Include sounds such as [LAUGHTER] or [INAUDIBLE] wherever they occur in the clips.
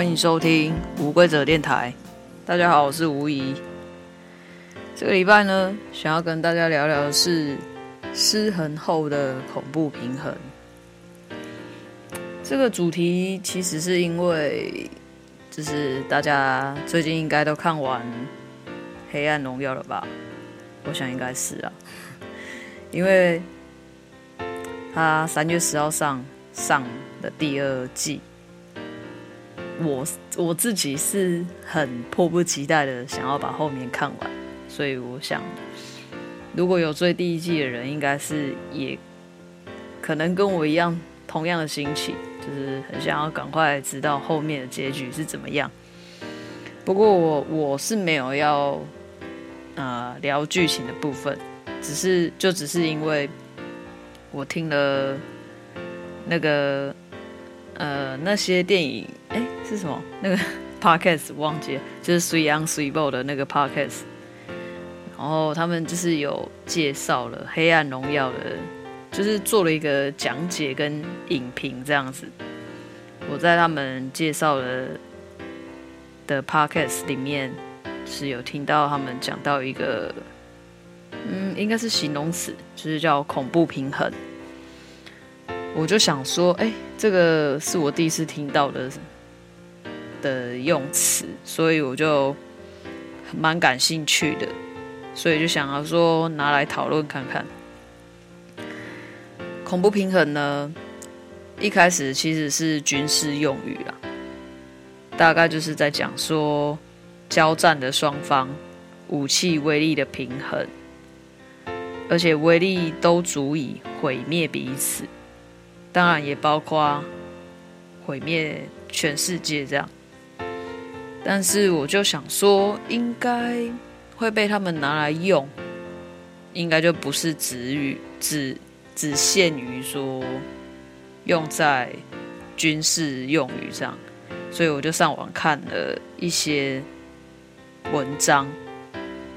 欢迎收听无规则电台。大家好，我是吴怡。这个礼拜呢，想要跟大家聊聊的是失衡后的恐怖平衡。这个主题其实是因为，就是大家最近应该都看完《黑暗荣耀》了吧？我想应该是啊，因为他三月十号上上的第二季。我我自己是很迫不及待的想要把后面看完，所以我想，如果有追第一季的人，应该是也可能跟我一样同样的心情，就是很想要赶快知道后面的结局是怎么样。不过我我是没有要呃聊剧情的部分，只是就只是因为我听了那个呃那些电影。是什么？那个 [LAUGHS] podcast 忘记了，就是《水 on 水报》的那个 podcast。然后他们就是有介绍了《黑暗荣耀》的，就是做了一个讲解跟影评这样子。我在他们介绍的的 podcast 里面是有听到他们讲到一个，嗯，应该是形容词，就是叫恐怖平衡。我就想说，哎，这个是我第一次听到的。的用词，所以我就蛮感兴趣的，所以就想要说拿来讨论看看。恐怖平衡呢，一开始其实是军事用语啦，大概就是在讲说交战的双方武器威力的平衡，而且威力都足以毁灭彼此，当然也包括毁灭全世界这样。但是我就想说，应该会被他们拿来用，应该就不是只于只只限于说用在军事用语上，所以我就上网看了一些文章。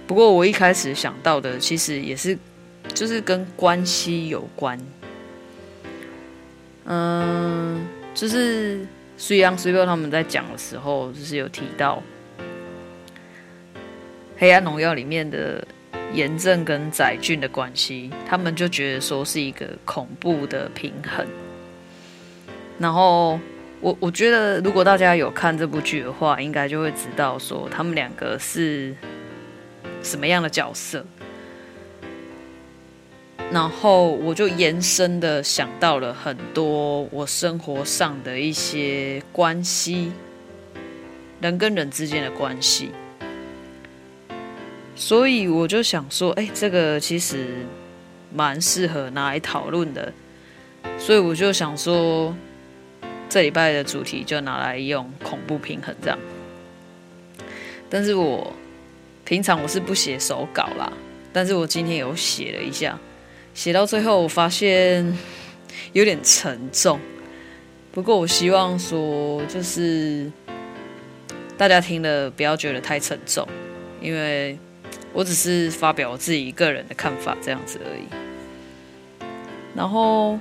不过我一开始想到的，其实也是就是跟关系有关，嗯，就是。虽然虽然他们在讲的时候，就是有提到《黑暗荣耀》里面的严正跟载俊的关系，他们就觉得说是一个恐怖的平衡。然后我我觉得，如果大家有看这部剧的话，应该就会知道说他们两个是什么样的角色。然后我就延伸的想到了很多我生活上的一些关系，人跟人之间的关系，所以我就想说，哎，这个其实蛮适合拿来讨论的，所以我就想说，这礼拜的主题就拿来用恐怖平衡这样。但是我平常我是不写手稿啦，但是我今天有写了一下。写到最后，我发现有点沉重。不过，我希望说，就是大家听了不要觉得太沉重，因为我只是发表我自己个人的看法这样子而已。然后，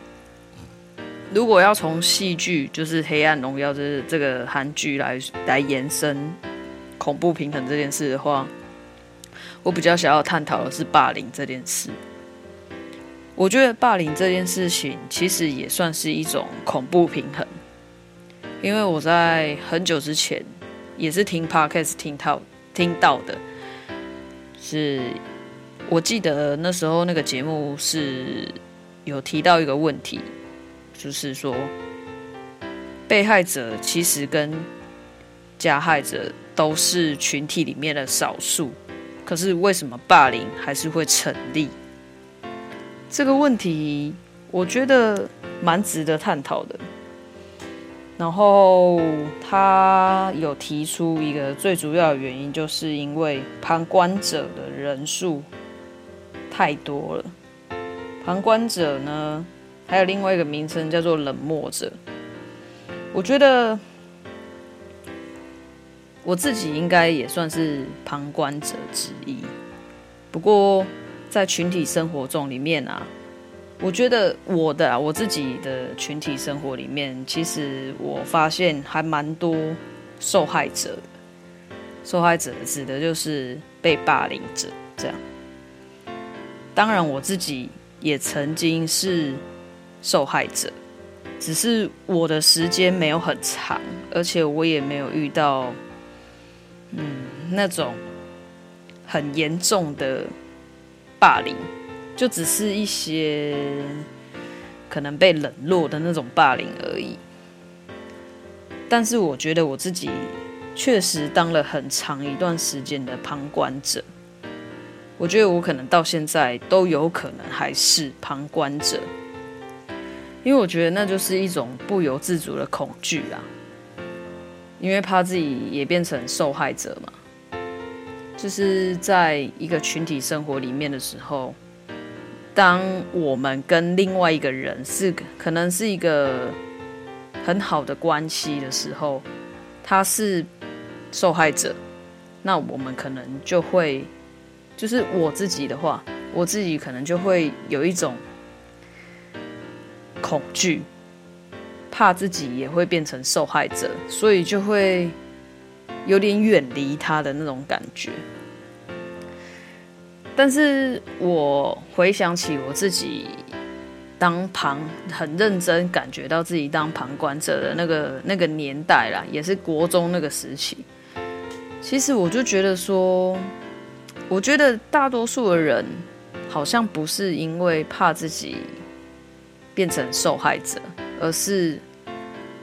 如果要从戏剧，就是《黑暗荣耀》这这个韩剧来来延伸恐怖平衡这件事的话，我比较想要探讨的是霸凌这件事。我觉得霸凌这件事情其实也算是一种恐怖平衡，因为我在很久之前也是听 Podcast 听到听到的，是我记得那时候那个节目是有提到一个问题，就是说被害者其实跟加害者都是群体里面的少数，可是为什么霸凌还是会成立？这个问题，我觉得蛮值得探讨的。然后他有提出一个最主要的原因，就是因为旁观者的人数太多了。旁观者呢，还有另外一个名称叫做冷漠者。我觉得我自己应该也算是旁观者之一。不过，在群体生活中里面啊，我觉得我的，我自己的群体生活里面，其实我发现还蛮多受害者的。受害者指的就是被霸凌者，这样。当然，我自己也曾经是受害者，只是我的时间没有很长，而且我也没有遇到，嗯，那种很严重的霸凌，就只是一些可能被冷落的那种霸凌而已。但是，我觉得我自己。确实当了很长一段时间的旁观者，我觉得我可能到现在都有可能还是旁观者，因为我觉得那就是一种不由自主的恐惧啊，因为怕自己也变成受害者嘛。就是在一个群体生活里面的时候，当我们跟另外一个人是可能是一个很好的关系的时候，他是。受害者，那我们可能就会，就是我自己的话，我自己可能就会有一种恐惧，怕自己也会变成受害者，所以就会有点远离他的那种感觉。但是我回想起我自己当旁很认真感觉到自己当旁观者的那个那个年代啦，也是国中那个时期。其实我就觉得说，我觉得大多数的人好像不是因为怕自己变成受害者，而是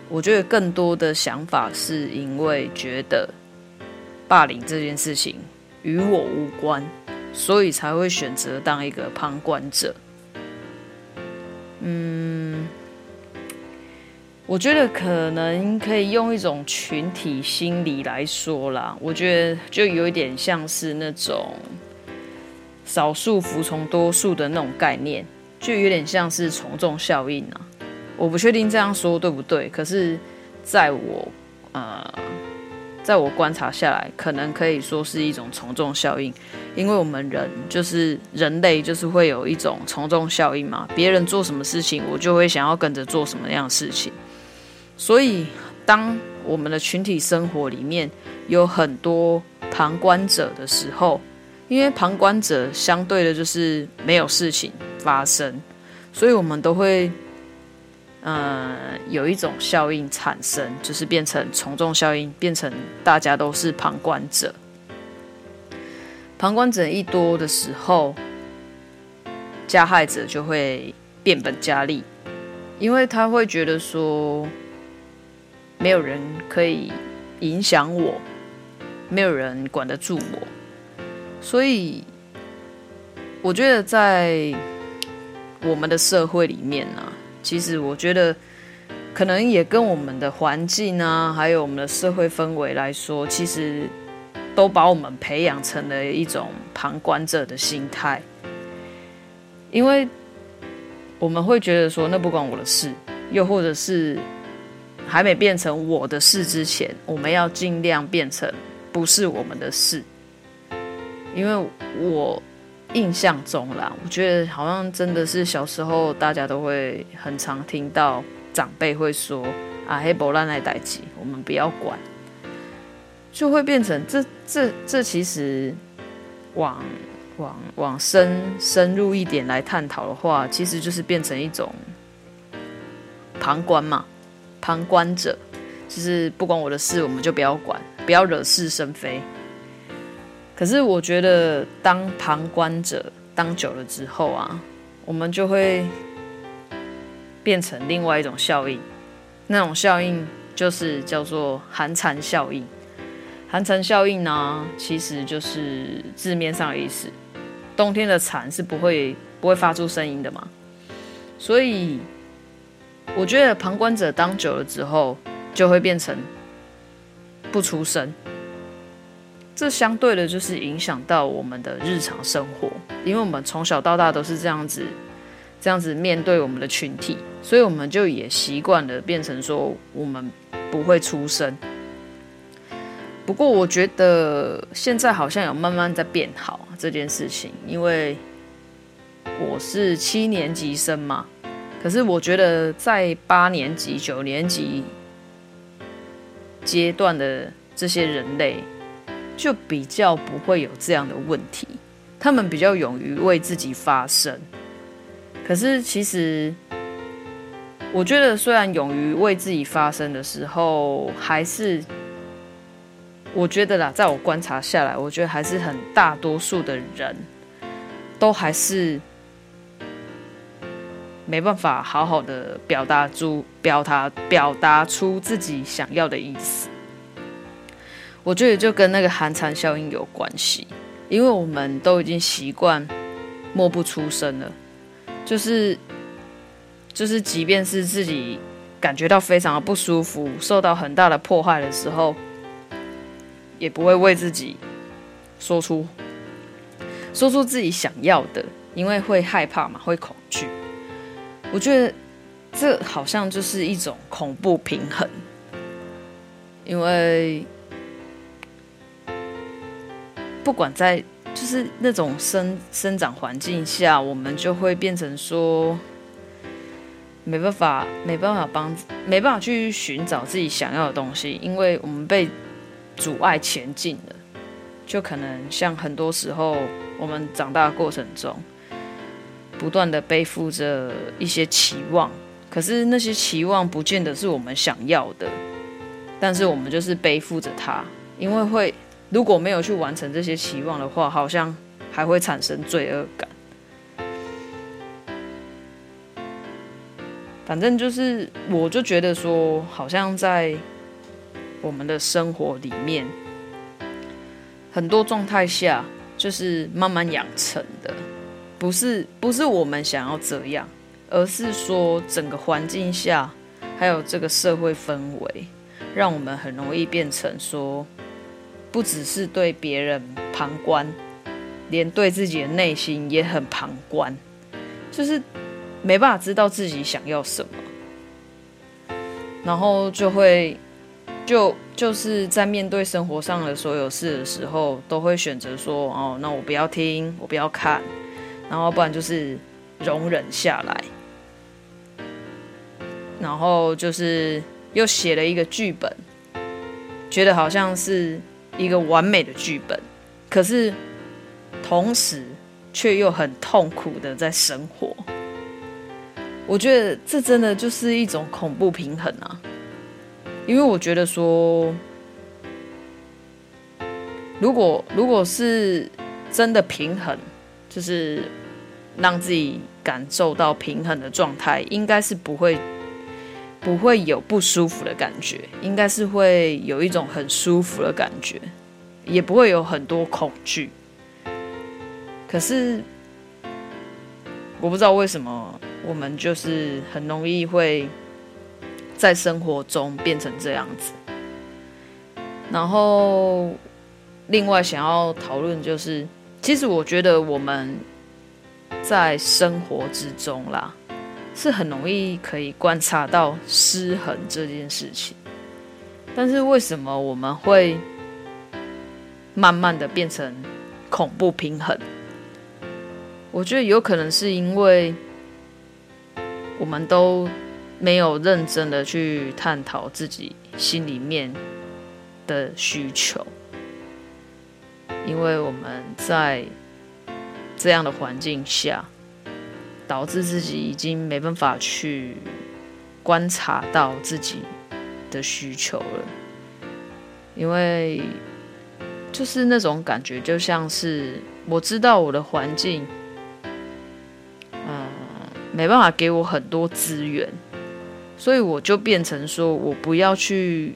我觉得更多的想法是因为觉得霸凌这件事情与我无关，所以才会选择当一个旁观者。嗯。我觉得可能可以用一种群体心理来说啦，我觉得就有一点像是那种少数服从多数的那种概念，就有点像是从众效应啊。我不确定这样说对不对，可是在我呃，在我观察下来，可能可以说是一种从众效应，因为我们人就是人类，就是会有一种从众效应嘛，别人做什么事情，我就会想要跟着做什么样的事情。所以，当我们的群体生活里面有很多旁观者的时候，因为旁观者相对的就是没有事情发生，所以我们都会，呃，有一种效应产生，就是变成从众效应，变成大家都是旁观者。旁观者一多的时候，加害者就会变本加厉，因为他会觉得说。没有人可以影响我，没有人管得住我，所以我觉得在我们的社会里面呢、啊，其实我觉得可能也跟我们的环境啊，还有我们的社会氛围来说，其实都把我们培养成了一种旁观者的心态，因为我们会觉得说那不关我的事，又或者是。还没变成我的事之前，我们要尽量变成不是我们的事。因为我印象中啦，我觉得好像真的是小时候大家都会很常听到长辈会说：“啊，黑伯烂来代志，我们不要管。”就会变成这这这其实往往往深深入一点来探讨的话，其实就是变成一种旁观嘛。旁观者，就是不关我的事，我们就不要管，不要惹是生非。可是我觉得，当旁观者当久了之后啊，我们就会变成另外一种效应。那种效应就是叫做寒蝉效应。寒蝉效应呢，其实就是字面上的意思。冬天的蝉是不会不会发出声音的嘛，所以。我觉得旁观者当久了之后，就会变成不出声。这相对的，就是影响到我们的日常生活，因为我们从小到大都是这样子，这样子面对我们的群体，所以我们就也习惯了变成说我们不会出声。不过，我觉得现在好像有慢慢在变好这件事情，因为我是七年级生嘛。可是我觉得，在八年级、九年级阶段的这些人类，就比较不会有这样的问题。他们比较勇于为自己发声。可是其实，我觉得虽然勇于为自己发声的时候，还是我觉得啦，在我观察下来，我觉得还是很大多数的人都还是。没办法好好的表达出表达表达出自己想要的意思，我觉得就跟那个寒蝉效应有关系，因为我们都已经习惯默不出声了，就是就是，即便是自己感觉到非常的不舒服，受到很大的迫害的时候，也不会为自己说出说出自己想要的，因为会害怕嘛，会恐惧。我觉得这好像就是一种恐怖平衡，因为不管在就是那种生生长环境下，我们就会变成说没办法，没办法帮，没办法去寻找自己想要的东西，因为我们被阻碍前进了，就可能像很多时候我们长大过程中。不断的背负着一些期望，可是那些期望不见得是我们想要的，但是我们就是背负着它，因为会如果没有去完成这些期望的话，好像还会产生罪恶感。反正就是，我就觉得说，好像在我们的生活里面，很多状态下就是慢慢养成的。不是不是我们想要这样，而是说整个环境下，还有这个社会氛围，让我们很容易变成说，不只是对别人旁观，连对自己的内心也很旁观，就是没办法知道自己想要什么，然后就会就就是在面对生活上的所有事的时候，都会选择说，哦，那我不要听，我不要看。然后不然就是容忍下来，然后就是又写了一个剧本，觉得好像是一个完美的剧本，可是同时却又很痛苦的在生活。我觉得这真的就是一种恐怖平衡啊！因为我觉得说，如果如果是真的平衡。就是让自己感受到平衡的状态，应该是不会不会有不舒服的感觉，应该是会有一种很舒服的感觉，也不会有很多恐惧。可是我不知道为什么我们就是很容易会在生活中变成这样子。然后另外想要讨论就是。其实我觉得我们在生活之中啦，是很容易可以观察到失衡这件事情。但是为什么我们会慢慢的变成恐怖平衡？我觉得有可能是因为我们都没有认真的去探讨自己心里面的需求。因为我们在这样的环境下，导致自己已经没办法去观察到自己的需求了。因为就是那种感觉，就像是我知道我的环境，嗯，没办法给我很多资源，所以我就变成说我不要去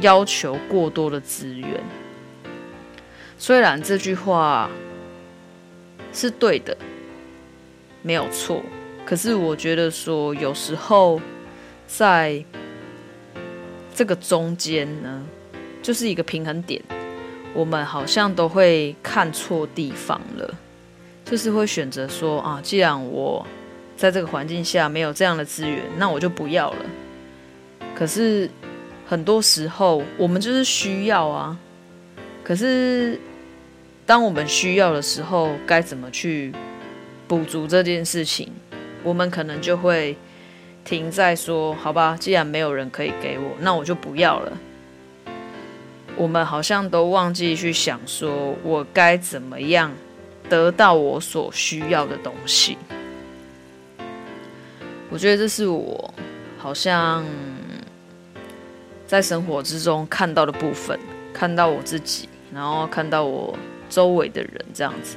要求过多的资源。虽然这句话是对的，没有错，可是我觉得说有时候在这个中间呢，就是一个平衡点，我们好像都会看错地方了，就是会选择说啊，既然我在这个环境下没有这样的资源，那我就不要了。可是很多时候我们就是需要啊。可是，当我们需要的时候，该怎么去补足这件事情？我们可能就会停在说：“好吧，既然没有人可以给我，那我就不要了。”我们好像都忘记去想，说我该怎么样得到我所需要的东西。我觉得这是我好像在生活之中看到的部分，看到我自己，然后看到我周围的人这样子。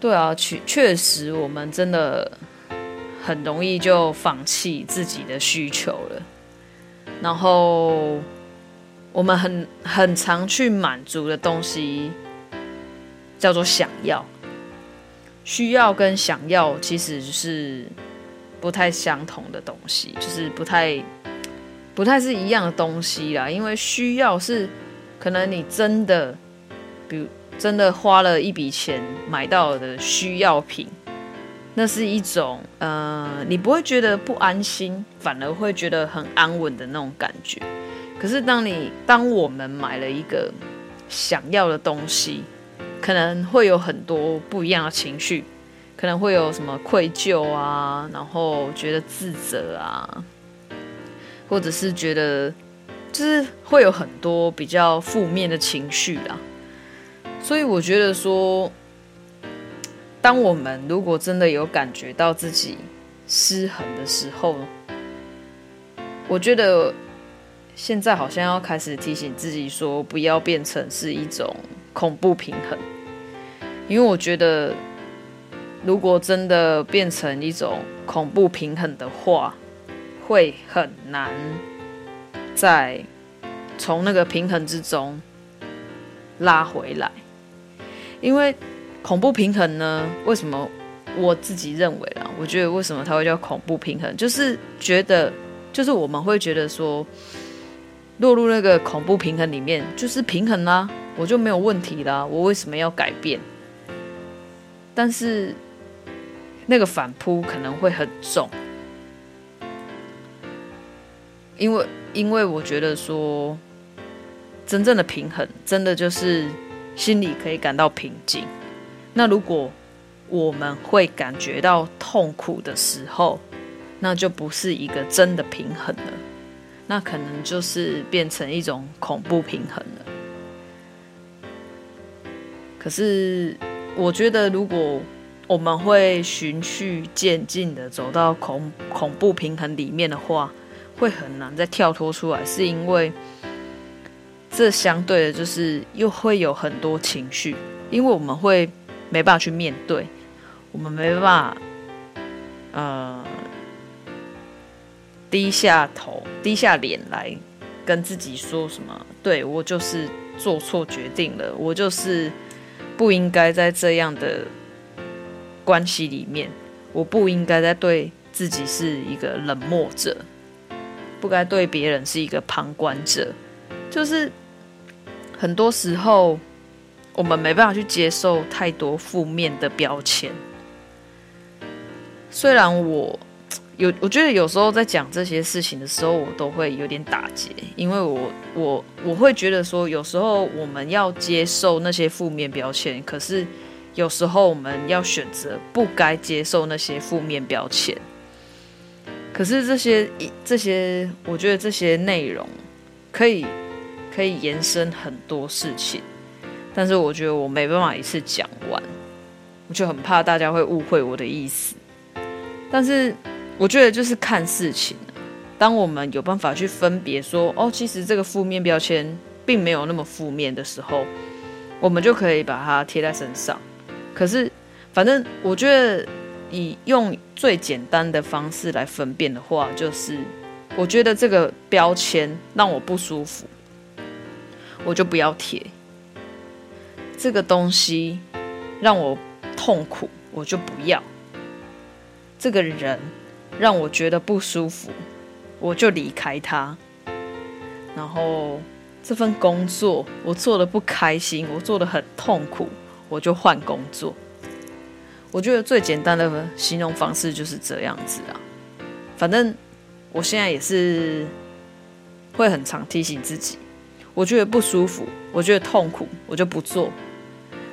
对啊，确确实，我们真的很容易就放弃自己的需求了，然后。我们很很常去满足的东西叫做想要，需要跟想要其实是不太相同的东西，就是不太不太是一样的东西啦。因为需要是可能你真的，比如真的花了一笔钱买到的需要品，那是一种呃，你不会觉得不安心，反而会觉得很安稳的那种感觉。可是，当你当我们买了一个想要的东西，可能会有很多不一样的情绪，可能会有什么愧疚啊，然后觉得自责啊，或者是觉得就是会有很多比较负面的情绪啦。所以，我觉得说，当我们如果真的有感觉到自己失衡的时候，我觉得。现在好像要开始提醒自己说，不要变成是一种恐怖平衡，因为我觉得，如果真的变成一种恐怖平衡的话，会很难再从那个平衡之中拉回来。因为恐怖平衡呢，为什么我自己认为啦？我觉得为什么它会叫恐怖平衡，就是觉得，就是我们会觉得说。落入那个恐怖平衡里面，就是平衡啦，我就没有问题啦，我为什么要改变？但是那个反扑可能会很重，因为因为我觉得说，真正的平衡，真的就是心里可以感到平静。那如果我们会感觉到痛苦的时候，那就不是一个真的平衡了。那可能就是变成一种恐怖平衡了。可是，我觉得如果我们会循序渐进的走到恐恐怖平衡里面的话，会很难再跳脱出来，是因为这相对的就是又会有很多情绪，因为我们会没办法去面对，我们没办法，呃。低下头，低下脸来跟自己说什么？对，我就是做错决定了，我就是不应该在这样的关系里面，我不应该再对自己是一个冷漠者，不该对别人是一个旁观者。就是很多时候，我们没办法去接受太多负面的标签。虽然我。有，我觉得有时候在讲这些事情的时候，我都会有点打结，因为我我我会觉得说，有时候我们要接受那些负面标签，可是有时候我们要选择不该接受那些负面标签。可是这些这些，我觉得这些内容可以可以延伸很多事情，但是我觉得我没办法一次讲完，我就很怕大家会误会我的意思，但是。我觉得就是看事情，当我们有办法去分别说，哦，其实这个负面标签并没有那么负面的时候，我们就可以把它贴在身上。可是，反正我觉得以用最简单的方式来分辨的话，就是我觉得这个标签让我不舒服，我就不要贴；这个东西让我痛苦，我就不要。这个人。让我觉得不舒服，我就离开他。然后这份工作我做的不开心，我做的很痛苦，我就换工作。我觉得最简单的形容方式就是这样子啊。反正我现在也是会很常提醒自己，我觉得不舒服，我觉得痛苦，我就不做。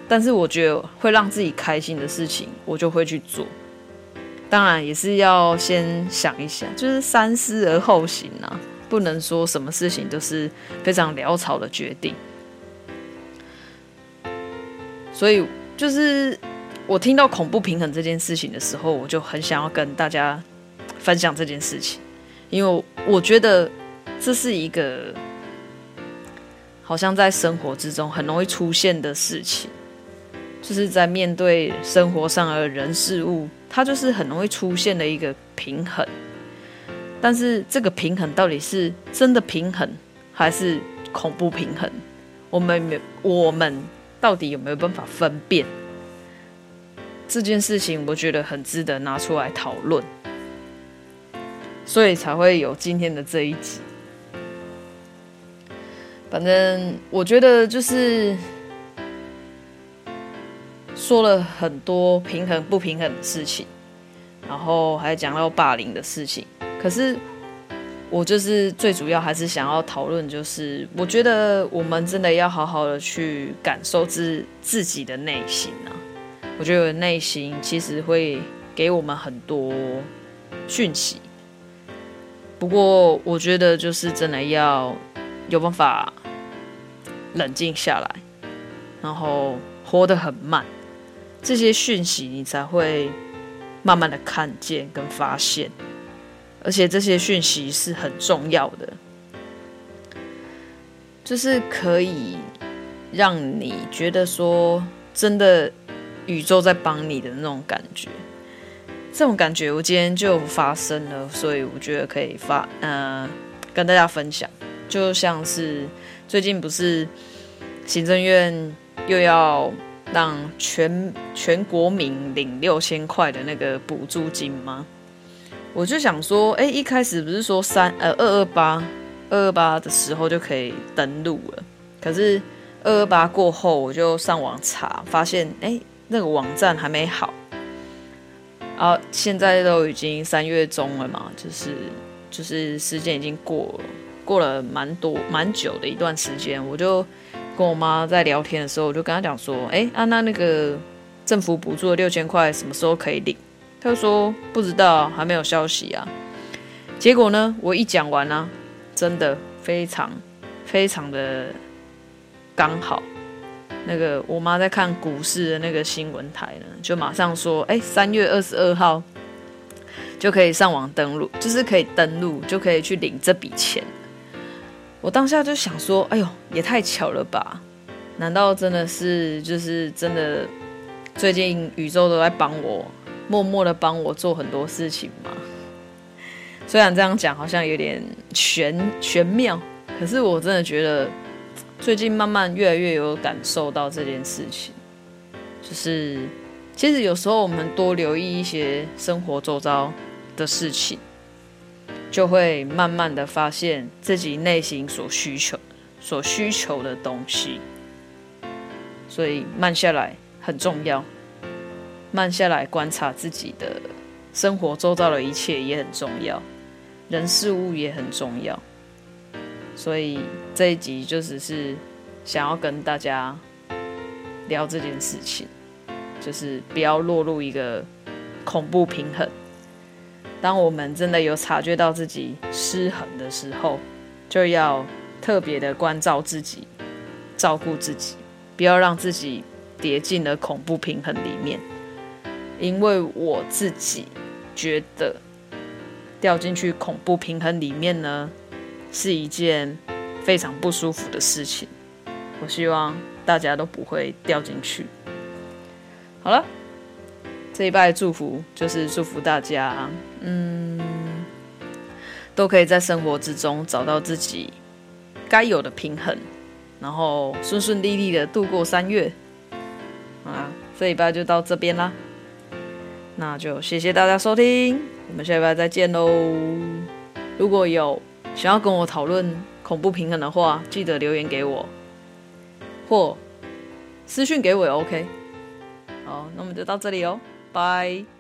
但是我觉得会让自己开心的事情，我就会去做。当然也是要先想一想，就是三思而后行啊。不能说什么事情都是非常潦草的决定。所以，就是我听到恐怖平衡这件事情的时候，我就很想要跟大家分享这件事情，因为我觉得这是一个好像在生活之中很容易出现的事情，就是在面对生活上的人事物，它就是很容易出现的一个平衡。但是这个平衡到底是真的平衡，还是恐怖平衡？我们没，我们。到底有没有办法分辨这件事情？我觉得很值得拿出来讨论，所以才会有今天的这一集。反正我觉得就是说了很多平衡不平衡的事情，然后还讲到霸凌的事情，可是。我就是最主要还是想要讨论，就是我觉得我们真的要好好的去感受自自己的内心啊。我觉得内心其实会给我们很多讯息，不过我觉得就是真的要有办法冷静下来，然后活得很慢，这些讯息你才会慢慢的看见跟发现。而且这些讯息是很重要的，就是可以让你觉得说，真的宇宙在帮你的那种感觉。这种感觉我今天就发生了，所以我觉得可以发呃跟大家分享。就像是最近不是行政院又要让全全国民领六千块的那个补助金吗？我就想说，哎，一开始不是说三呃二二八二二八的时候就可以登录了，可是二二八过后，我就上网查，发现哎那个网站还没好，啊，现在都已经三月中了嘛，就是就是时间已经过了，过了蛮多蛮久的一段时间，我就跟我妈在聊天的时候，我就跟她讲说，哎，啊那那个政府补助的六千块什么时候可以领？他说不知道，还没有消息啊。结果呢，我一讲完呢、啊，真的非常非常的刚好。那个我妈在看股市的那个新闻台呢，就马上说：“哎，三月二十二号就可以上网登录，就是可以登录，就可以去领这笔钱。”我当下就想说：“哎呦，也太巧了吧？难道真的是就是真的？最近宇宙都在帮我？”默默的帮我做很多事情嘛，虽然这样讲好像有点玄玄妙，可是我真的觉得最近慢慢越来越有感受到这件事情，就是其实有时候我们多留意一些生活周遭的事情，就会慢慢的发现自己内心所需求、所需求的东西，所以慢下来很重要。慢下来观察自己的生活周遭的一切也很重要，人事物也很重要，所以这一集就只是想要跟大家聊这件事情，就是不要落入一个恐怖平衡。当我们真的有察觉到自己失衡的时候，就要特别的关照自己，照顾自己，不要让自己跌进了恐怖平衡里面。因为我自己觉得掉进去恐怖平衡里面呢，是一件非常不舒服的事情。我希望大家都不会掉进去。好了，这一拜祝福就是祝福大家，嗯，都可以在生活之中找到自己该有的平衡，然后顺顺利利的度过三月。啊，这一拜就到这边啦。那就谢谢大家收听，我们下礼拜再见喽！如果有想要跟我讨论恐怖平衡的话，记得留言给我，或私讯给我也 OK。好，那我们就到这里哦，拜。